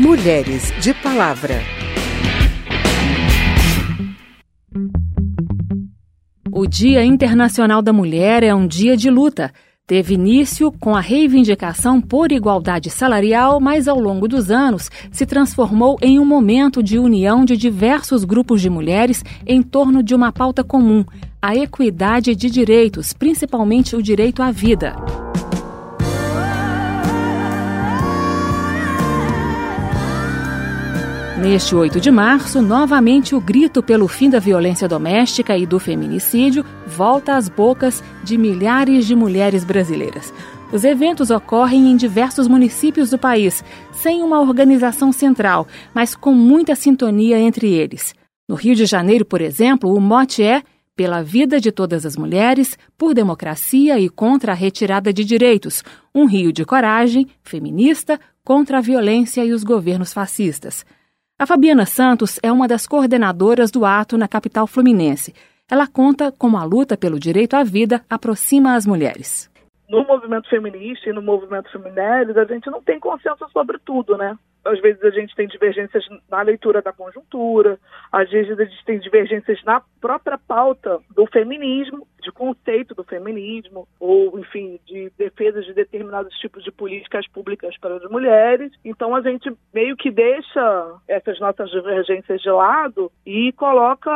Mulheres de Palavra. O Dia Internacional da Mulher é um dia de luta. Teve início com a reivindicação por igualdade salarial, mas ao longo dos anos se transformou em um momento de união de diversos grupos de mulheres em torno de uma pauta comum: a equidade de direitos, principalmente o direito à vida. Neste 8 de março, novamente o grito pelo fim da violência doméstica e do feminicídio volta às bocas de milhares de mulheres brasileiras. Os eventos ocorrem em diversos municípios do país, sem uma organização central, mas com muita sintonia entre eles. No Rio de Janeiro, por exemplo, o mote é pela vida de todas as mulheres, por democracia e contra a retirada de direitos, um rio de coragem, feminista, contra a violência e os governos fascistas. A Fabiana Santos é uma das coordenadoras do ato na capital fluminense. Ela conta como a luta pelo direito à vida aproxima as mulheres. No movimento feminista e no movimento feminino, a gente não tem consenso sobre tudo, né? Às vezes a gente tem divergências na leitura da conjuntura, às vezes a gente tem divergências na própria pauta do feminismo, de conceito do feminismo, ou, enfim, de defesa de determinados tipos de políticas públicas para as mulheres. Então a gente meio que deixa essas nossas divergências de lado e coloca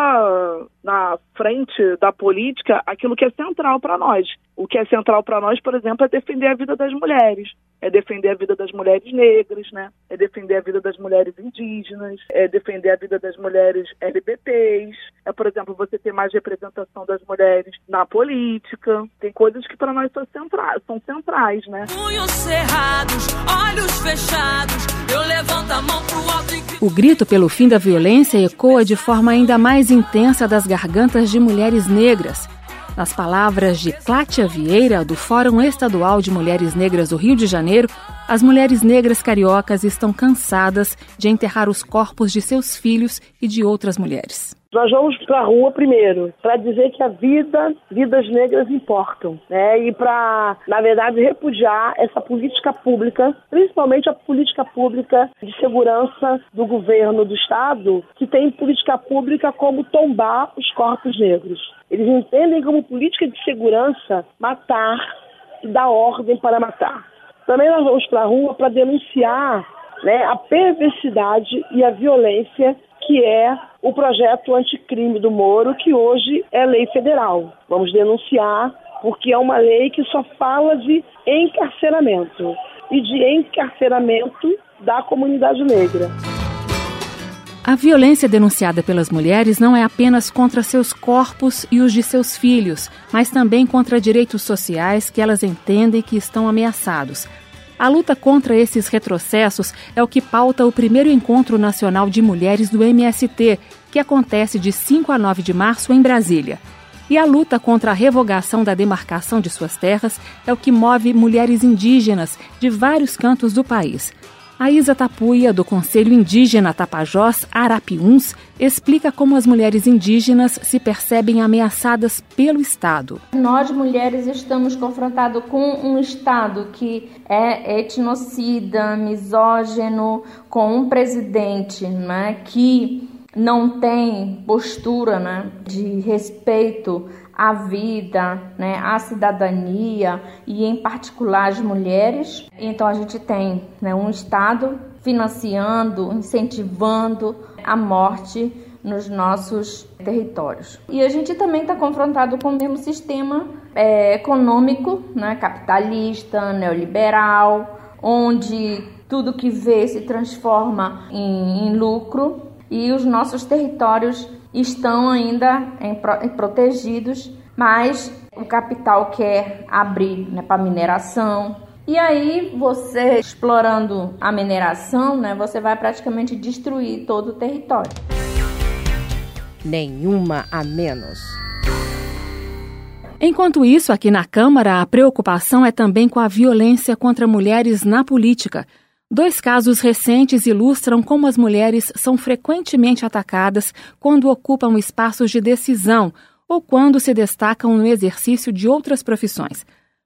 na frente da política aquilo que é central para nós. O que é central para nós, por exemplo, é defender a vida das mulheres, é defender a vida das mulheres negras, né? É defender a vida das mulheres indígenas, é defender a vida das mulheres LGBTs, é, por exemplo, você ter mais representação das mulheres na política. Tem coisas que para nós são centrais, são centrais, né? Punhos cerrados, olhos fechados, eu levanto a mão pro alto e... O grito pelo fim da violência ecoa de forma ainda mais intensa das gargantas de mulheres negras. Nas palavras de Clátia Vieira, do Fórum Estadual de Mulheres Negras do Rio de Janeiro, as mulheres negras cariocas estão cansadas de enterrar os corpos de seus filhos e de outras mulheres. Nós vamos para a rua primeiro para dizer que a vida, vidas negras importam, né? E para, na verdade, repudiar essa política pública, principalmente a política pública de segurança do governo do estado, que tem política pública como tombar os corpos negros. Eles entendem como política de segurança matar e dar ordem para matar. Também nós vamos para a rua para denunciar né, a perversidade e a violência que é o projeto anticrime do Moro, que hoje é lei federal. Vamos denunciar, porque é uma lei que só fala de encarceramento e de encarceramento da comunidade negra. A violência denunciada pelas mulheres não é apenas contra seus corpos e os de seus filhos, mas também contra direitos sociais que elas entendem que estão ameaçados, a luta contra esses retrocessos é o que pauta o primeiro encontro nacional de mulheres do MST, que acontece de 5 a 9 de março em Brasília. E a luta contra a revogação da demarcação de suas terras é o que move mulheres indígenas de vários cantos do país. A Isa Tapuia, do Conselho Indígena Tapajós Arapiuns, explica como as mulheres indígenas se percebem ameaçadas pelo Estado. Nós, mulheres, estamos confrontados com um Estado que é etnocida, misógino, com um presidente né, que não tem postura né, de respeito à vida, né, à cidadania e, em particular, as mulheres. Então, a gente tem né, um Estado financiando, incentivando a morte nos nossos territórios. E a gente também está confrontado com o mesmo sistema é, econômico, né, capitalista, neoliberal, onde tudo que vê se transforma em, em lucro e os nossos territórios estão ainda em, em protegidos, mas o capital quer abrir né, para mineração. E aí, você explorando a mineração, né, você vai praticamente destruir todo o território. Nenhuma a menos. Enquanto isso, aqui na Câmara, a preocupação é também com a violência contra mulheres na política. Dois casos recentes ilustram como as mulheres são frequentemente atacadas quando ocupam espaços de decisão ou quando se destacam no exercício de outras profissões.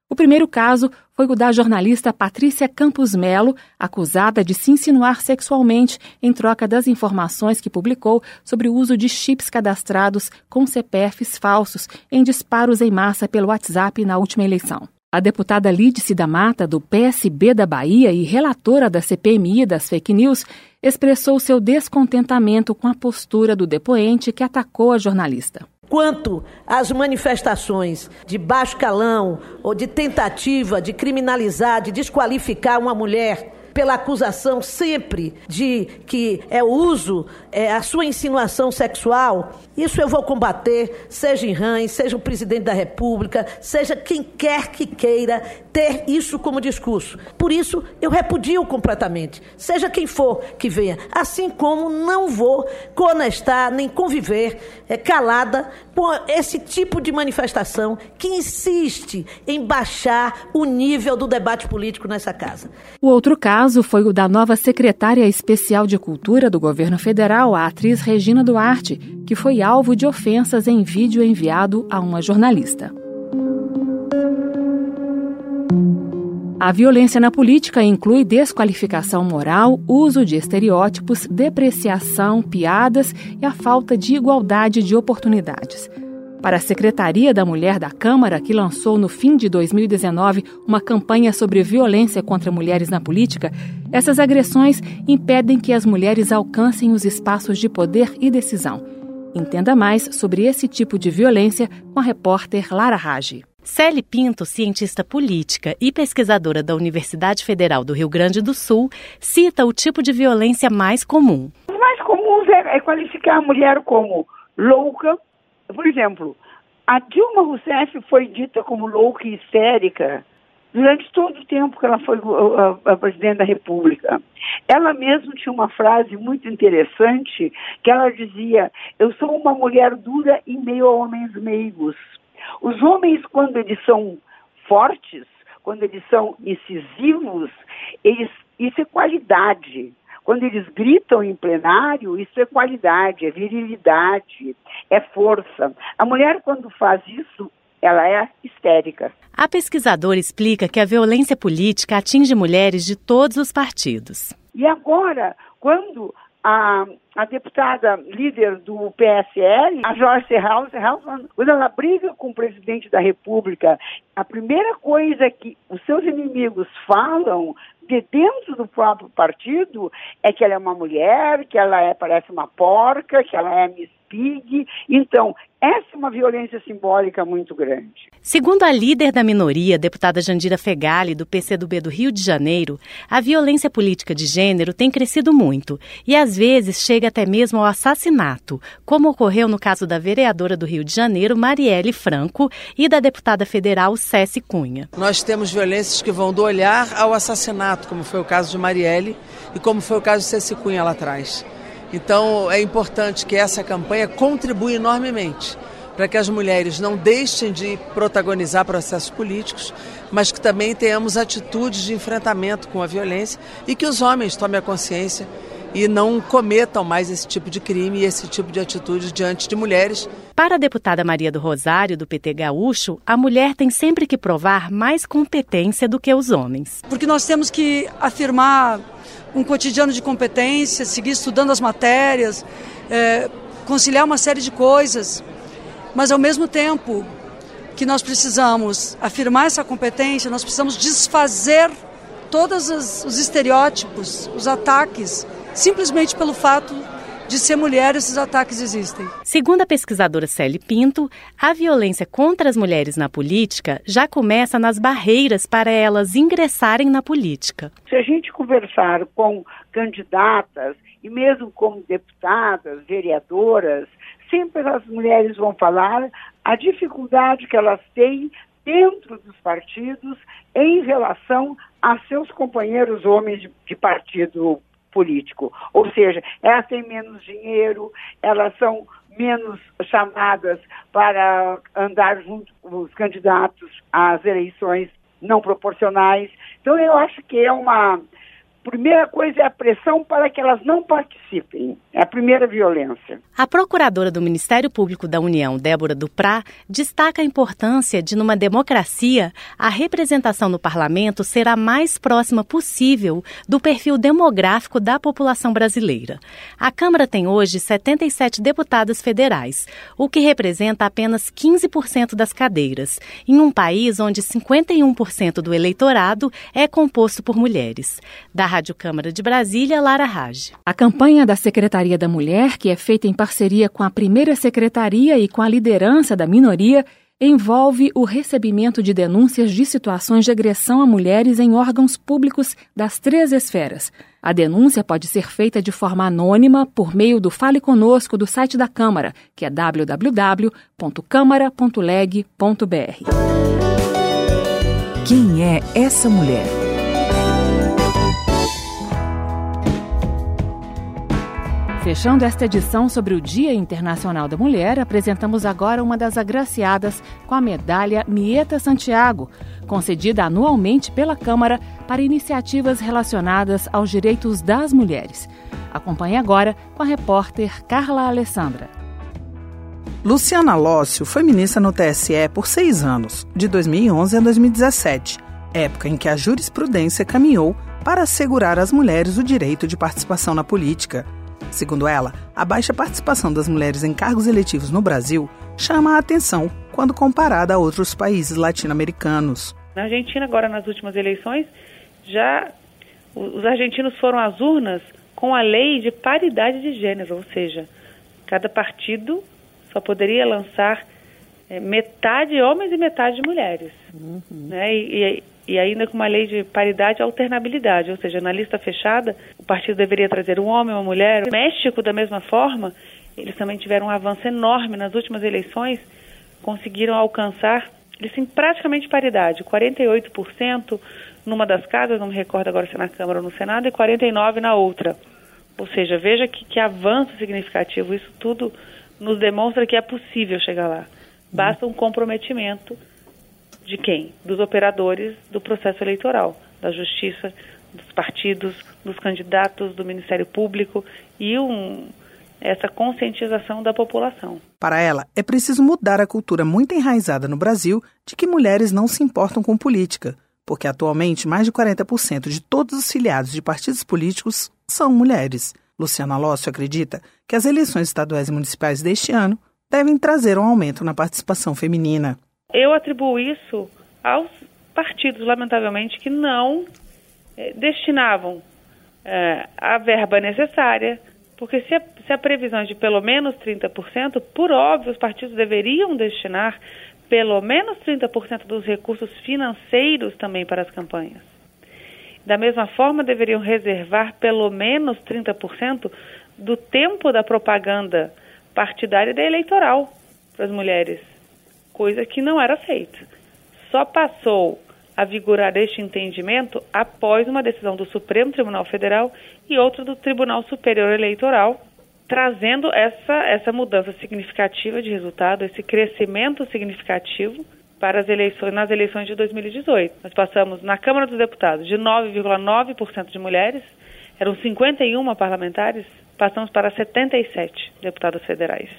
O primeiro caso foi o da jornalista Patrícia Campos Melo, acusada de se insinuar sexualmente em troca das informações que publicou sobre o uso de chips cadastrados com CPFs falsos em disparos em massa pelo WhatsApp na última eleição. A deputada Lídice da Mata, do PSB da Bahia e relatora da CPMI das fake news, expressou seu descontentamento com a postura do depoente que atacou a jornalista. Quanto às manifestações de baixo calão ou de tentativa de criminalizar, de desqualificar uma mulher pela acusação sempre de que é o uso, é a sua insinuação sexual, isso eu vou combater, seja em Rães, seja o presidente da República, seja quem quer que queira ter isso como discurso. Por isso, eu repudio completamente, seja quem for que venha. Assim como não vou conestar nem conviver é, calada com esse tipo de manifestação que insiste em baixar o nível do debate político nessa casa. O outro caso foi o da nova secretária especial de Cultura do governo federal, a atriz Regina Duarte, que foi alvo de ofensas em vídeo enviado a uma jornalista. A violência na política inclui desqualificação moral, uso de estereótipos, depreciação, piadas e a falta de igualdade de oportunidades. Para a Secretaria da Mulher da Câmara, que lançou no fim de 2019 uma campanha sobre violência contra mulheres na política, essas agressões impedem que as mulheres alcancem os espaços de poder e decisão. Entenda mais sobre esse tipo de violência com a repórter Lara Rage. Célie Pinto, cientista política e pesquisadora da Universidade Federal do Rio Grande do Sul, cita o tipo de violência mais comum. O mais comum é, é qualificar a mulher como louca. Por exemplo, a Dilma Rousseff foi dita como louca e histérica durante todo o tempo que ela foi a, a, a, presidente da República. Ela mesma tinha uma frase muito interessante que ela dizia: Eu sou uma mulher dura em meio a homens meigos. Os homens, quando eles são fortes, quando eles são incisivos, eles, isso é qualidade. Quando eles gritam em plenário, isso é qualidade, é virilidade, é força. A mulher, quando faz isso, ela é histérica. A pesquisadora explica que a violência política atinge mulheres de todos os partidos. E agora, quando a, a deputada líder do PSL, a Joyce House, quando ela briga com o presidente da República, a primeira coisa que os seus inimigos falam de dentro do próprio partido é que ela é uma mulher, que ela é, parece uma porca, que ela é Miss Pig. Então, essa é uma violência simbólica muito grande. Segundo a líder da minoria, deputada Jandira Fegali, do PCdoB do Rio de Janeiro, a violência política de gênero tem crescido muito e às vezes chega até mesmo ao assassinato, como ocorreu no caso da vereadora do Rio de Janeiro, Marielle Franco, e da deputada federal Cessi Cunha. Nós temos violências que vão do olhar ao assassinato, como foi o caso de Marielle e como foi o caso de Cessi Cunha lá atrás. Então é importante que essa campanha contribua enormemente para que as mulheres não deixem de protagonizar processos políticos, mas que também tenhamos atitudes de enfrentamento com a violência e que os homens tomem a consciência e não cometam mais esse tipo de crime e esse tipo de atitude diante de mulheres. Para a deputada Maria do Rosário, do PT Gaúcho, a mulher tem sempre que provar mais competência do que os homens. Porque nós temos que afirmar um cotidiano de competência, seguir estudando as matérias, é, conciliar uma série de coisas, mas ao mesmo tempo que nós precisamos afirmar essa competência, nós precisamos desfazer todos os estereótipos, os ataques, simplesmente pelo fato de ser mulher, esses ataques existem. Segundo a pesquisadora Célie Pinto, a violência contra as mulheres na política já começa nas barreiras para elas ingressarem na política. Se a gente conversar com candidatas e mesmo com deputadas, vereadoras, sempre as mulheres vão falar a dificuldade que elas têm dentro dos partidos em relação a seus companheiros homens de partido político. Ou seja, elas têm menos dinheiro, elas são menos chamadas para andar junto com os candidatos às eleições não proporcionais. Então, eu acho que é uma, primeira coisa é a pressão para que elas não participem. É a primeira violência. A procuradora do Ministério Público da União, Débora Duprá, destaca a importância de, numa democracia, a representação no parlamento ser a mais próxima possível do perfil demográfico da população brasileira. A Câmara tem hoje 77 deputadas federais, o que representa apenas 15% das cadeiras, em um país onde 51% do eleitorado é composto por mulheres. Da Rádio Câmara de Brasília, Lara Rage. A campanha da Secretaria da Mulher, que é feita em parceria com a primeira secretaria e com a liderança da minoria, envolve o recebimento de denúncias de situações de agressão a mulheres em órgãos públicos das três esferas. A denúncia pode ser feita de forma anônima por meio do Fale Conosco do site da Câmara, que é www.câmara.leg.br. Quem é essa mulher? Fechando esta edição sobre o Dia Internacional da Mulher, apresentamos agora uma das agraciadas com a medalha Mieta Santiago, concedida anualmente pela Câmara para iniciativas relacionadas aos direitos das mulheres. Acompanhe agora com a repórter Carla Alessandra. Luciana Lócio foi ministra no TSE por seis anos, de 2011 a 2017, época em que a jurisprudência caminhou para assegurar às mulheres o direito de participação na política. Segundo ela, a baixa participação das mulheres em cargos eletivos no Brasil chama a atenção quando comparada a outros países latino-americanos. Na Argentina, agora nas últimas eleições, já os argentinos foram às urnas com a lei de paridade de gênero, ou seja, cada partido só poderia lançar é, metade homens e metade mulheres. Uhum. Né? E, e ainda com uma lei de paridade e alternabilidade, ou seja, na lista fechada, o partido deveria trazer um homem, uma mulher. O México, da mesma forma, eles também tiveram um avanço enorme nas últimas eleições, conseguiram alcançar, eles têm praticamente paridade, 48% numa das casas, não me recordo agora se é na Câmara ou no Senado, e 49% na outra. Ou seja, veja que, que avanço significativo, isso tudo nos demonstra que é possível chegar lá. Basta um comprometimento de quem? Dos operadores do processo eleitoral, da justiça, dos partidos, dos candidatos, do Ministério Público e um, essa conscientização da população. Para ela, é preciso mudar a cultura muito enraizada no Brasil de que mulheres não se importam com política, porque atualmente mais de 40% de todos os filiados de partidos políticos são mulheres. Luciana Lócio acredita que as eleições estaduais e municipais deste ano devem trazer um aumento na participação feminina. Eu atribuo isso aos partidos, lamentavelmente, que não eh, destinavam eh, a verba necessária, porque se a, se a previsão é de pelo menos 30%, por óbvio, os partidos deveriam destinar pelo menos 30% dos recursos financeiros também para as campanhas. Da mesma forma, deveriam reservar pelo menos 30% do tempo da propaganda partidária da eleitoral para as mulheres coisa que não era feita. Só passou a vigorar este entendimento após uma decisão do Supremo Tribunal Federal e outra do Tribunal Superior Eleitoral, trazendo essa, essa mudança significativa de resultado, esse crescimento significativo para as eleições nas eleições de 2018. Nós passamos na Câmara dos Deputados de 9,9% de mulheres, eram 51 parlamentares, passamos para 77 deputados federais.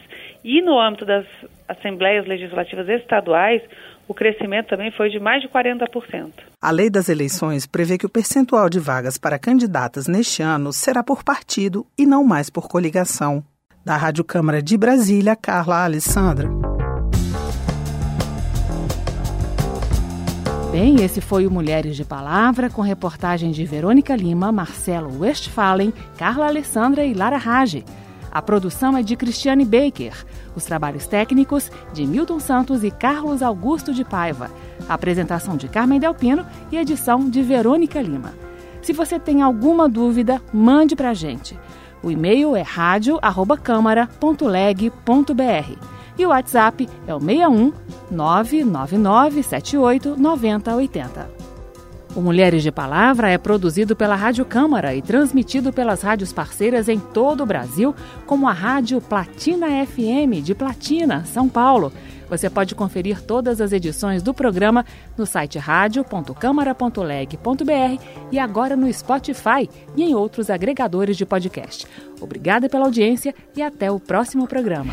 E no âmbito das assembleias legislativas estaduais, o crescimento também foi de mais de 40%. A lei das eleições prevê que o percentual de vagas para candidatas neste ano será por partido e não mais por coligação. Da Rádio Câmara de Brasília, Carla Alessandra. Bem, esse foi o Mulheres de Palavra, com reportagem de Verônica Lima, Marcelo Westphalen, Carla Alessandra e Lara Rage. A produção é de Cristiane Baker. Os trabalhos técnicos de Milton Santos e Carlos Augusto de Paiva. A apresentação de Carmen Delpino e edição de Verônica Lima. Se você tem alguma dúvida, mande para a gente. O e-mail é radio@câmara.leg.br e o WhatsApp é o 61 999 78 9080. O Mulheres de Palavra é produzido pela Rádio Câmara e transmitido pelas rádios parceiras em todo o Brasil, como a Rádio Platina FM de Platina, São Paulo. Você pode conferir todas as edições do programa no site radio.câmara.leg.br e agora no Spotify e em outros agregadores de podcast. Obrigada pela audiência e até o próximo programa.